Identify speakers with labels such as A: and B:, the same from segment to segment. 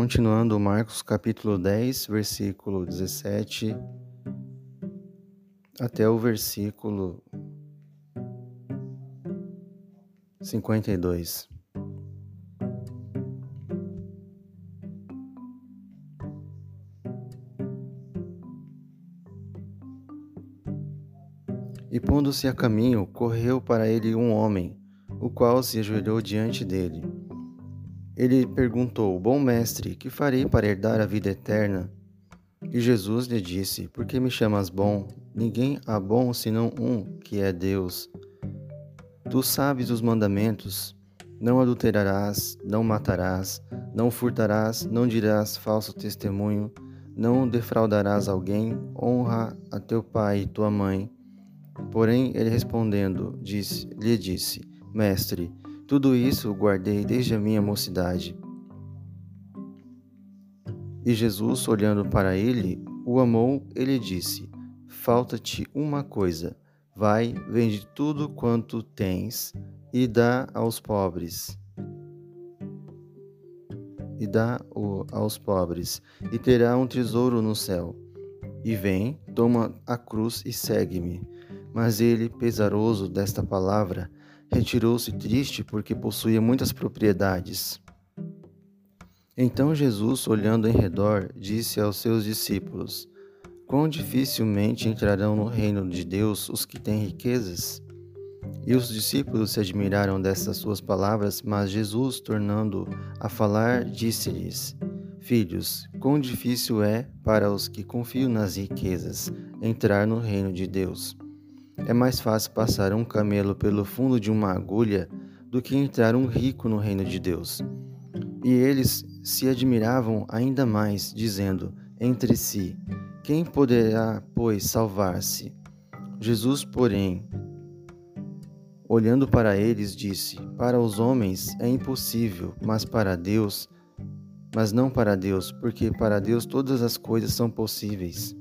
A: continuando Marcos capítulo 10, versículo 17 até o versículo 52. E pondo-se a caminho, correu para ele um homem, o qual se ajoelhou diante dele. Ele perguntou: Bom mestre, que farei para herdar a vida eterna? E Jesus lhe disse: Por que me chamas bom? Ninguém há bom senão um, que é Deus. Tu sabes os mandamentos: Não adulterarás, não matarás, não furtarás, não dirás falso testemunho, não defraudarás alguém, honra a teu pai e tua mãe. Porém, ele respondendo, disse, lhe disse: Mestre, tudo isso guardei desde a minha mocidade. E Jesus, olhando para ele, o amou e lhe disse: Falta-te uma coisa. Vai, vende tudo quanto tens e dá aos pobres. E dá o aos pobres, e terá um tesouro no céu. E vem, toma a cruz e segue-me. Mas ele, pesaroso desta palavra, retirou-se triste porque possuía muitas propriedades. Então Jesus, olhando em redor, disse aos seus discípulos: Quão dificilmente entrarão no reino de Deus os que têm riquezas? E os discípulos se admiraram dessas suas palavras, mas Jesus, tornando a falar, disse-lhes: Filhos, quão difícil é para os que confiam nas riquezas entrar no reino de Deus. É mais fácil passar um camelo pelo fundo de uma agulha do que entrar um rico no reino de Deus. E eles se admiravam ainda mais, dizendo entre si: Quem poderá, pois, salvar-se? Jesus, porém, olhando para eles, disse: Para os homens é impossível, mas para Deus, mas não para Deus, porque para Deus todas as coisas são possíveis.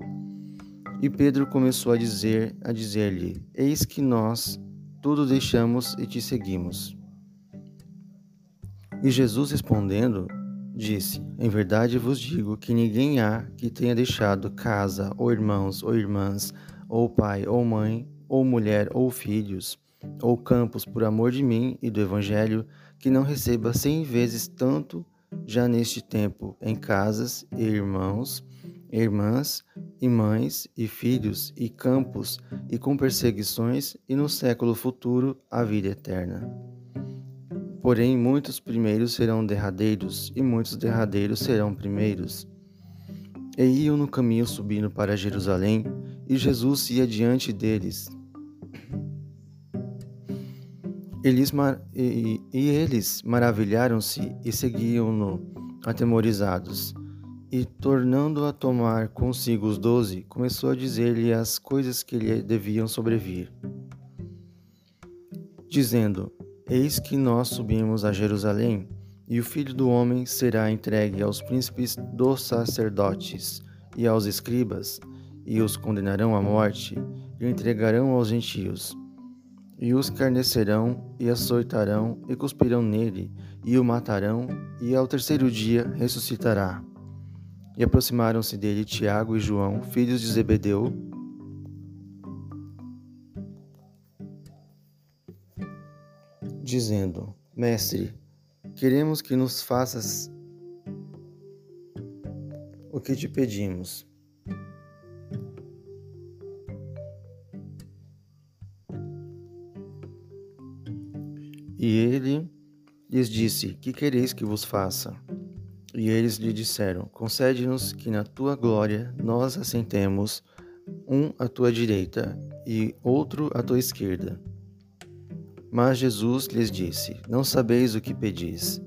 A: E Pedro começou a dizer, a dizer-lhe: Eis que nós tudo deixamos e te seguimos. E Jesus respondendo, disse: Em verdade vos digo que ninguém há que tenha deixado casa, ou irmãos, ou irmãs, ou pai, ou mãe, ou mulher, ou filhos, ou campos por amor de mim e do evangelho, que não receba cem vezes tanto já neste tempo em casas e irmãos, irmãs e mães e filhos e campos e com perseguições e no século futuro a vida eterna. Porém, muitos primeiros serão derradeiros e muitos derradeiros serão primeiros. E iam no caminho subindo para Jerusalém, e Jesus ia diante deles. Eles e, e eles maravilharam-se e seguiam-no atemorizados. E, tornando a tomar consigo os doze, começou a dizer-lhe as coisas que lhe deviam sobrevir, dizendo: Eis que nós subimos a Jerusalém, e o filho do homem será entregue aos príncipes dos sacerdotes e aos escribas, e os condenarão à morte, e entregarão aos gentios. E os carnecerão, e açoitarão, e cuspirão nele, e o matarão, e ao terceiro dia ressuscitará. E aproximaram-se dele Tiago e João, filhos de Zebedeu, dizendo: Mestre, queremos que nos faças o que te pedimos. E ele lhes disse: Que quereis que vos faça? E eles lhe disseram: Concede-nos que na tua glória nós assentemos, um à tua direita e outro à tua esquerda. Mas Jesus lhes disse: Não sabeis o que pedis.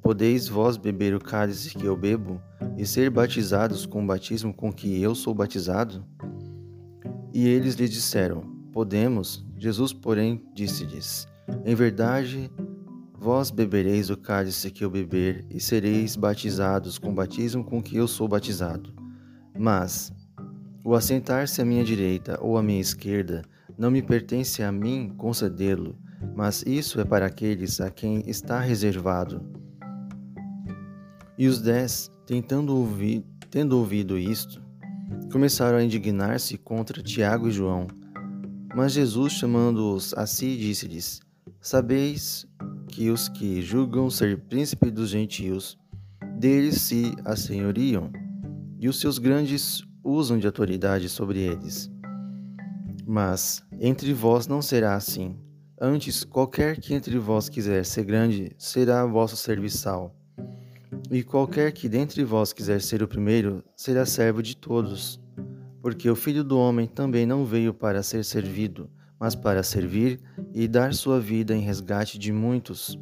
A: Podeis vós beber o cálice que eu bebo e ser batizados com o batismo com que eu sou batizado? E eles lhe disseram: Podemos. Jesus, porém, disse-lhes: Em verdade, Vós bebereis o cálice que eu beber e sereis batizados com o batismo com que eu sou batizado. Mas o assentar-se à minha direita ou à minha esquerda não me pertence a mim concedê-lo, mas isso é para aqueles a quem está reservado. E os dez tentando ouvir, tendo ouvido isto, começaram a indignar-se contra Tiago e João. Mas Jesus, chamando-os a si, disse-lhes: Sabeis que os que julgam ser príncipe dos gentios, deles se assenhoriam, e os seus grandes usam de autoridade sobre eles. Mas entre vós não será assim. Antes, qualquer que entre vós quiser ser grande, será vosso serviçal. E qualquer que dentre vós quiser ser o primeiro, será servo de todos. Porque o Filho do Homem também não veio para ser servido, mas para servir e dar sua vida em resgate de muitos.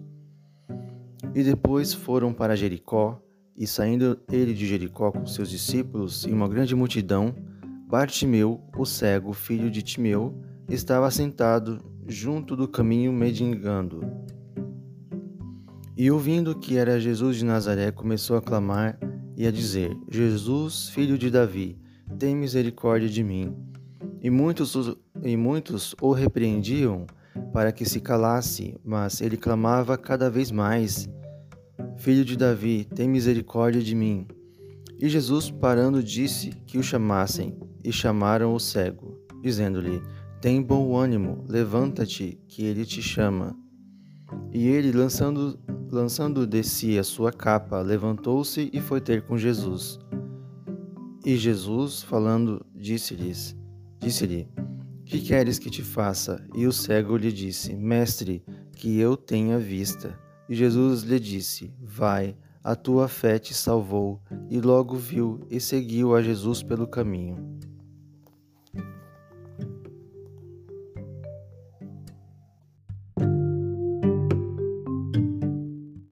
A: E depois foram para Jericó, e saindo ele de Jericó com seus discípulos e uma grande multidão, Bartimeu, o cego, filho de Timeu, estava sentado junto do caminho mendigando. E ouvindo que era Jesus de Nazaré, começou a clamar e a dizer: Jesus, filho de Davi, tem misericórdia de mim. E muitos, e muitos o repreendiam para que se calasse, mas ele clamava cada vez mais: Filho de Davi, tem misericórdia de mim. E Jesus, parando, disse que o chamassem, e chamaram o cego, dizendo-lhe: Tem bom ânimo, levanta-te, que ele te chama. E ele, lançando, lançando de si a sua capa, levantou-se e foi ter com Jesus. E Jesus, falando, disse-lhes: Disse-lhe: Que queres que te faça? E o cego lhe disse: Mestre, que eu tenha vista. E Jesus lhe disse: Vai, a tua fé te salvou. E logo viu e seguiu a Jesus pelo caminho.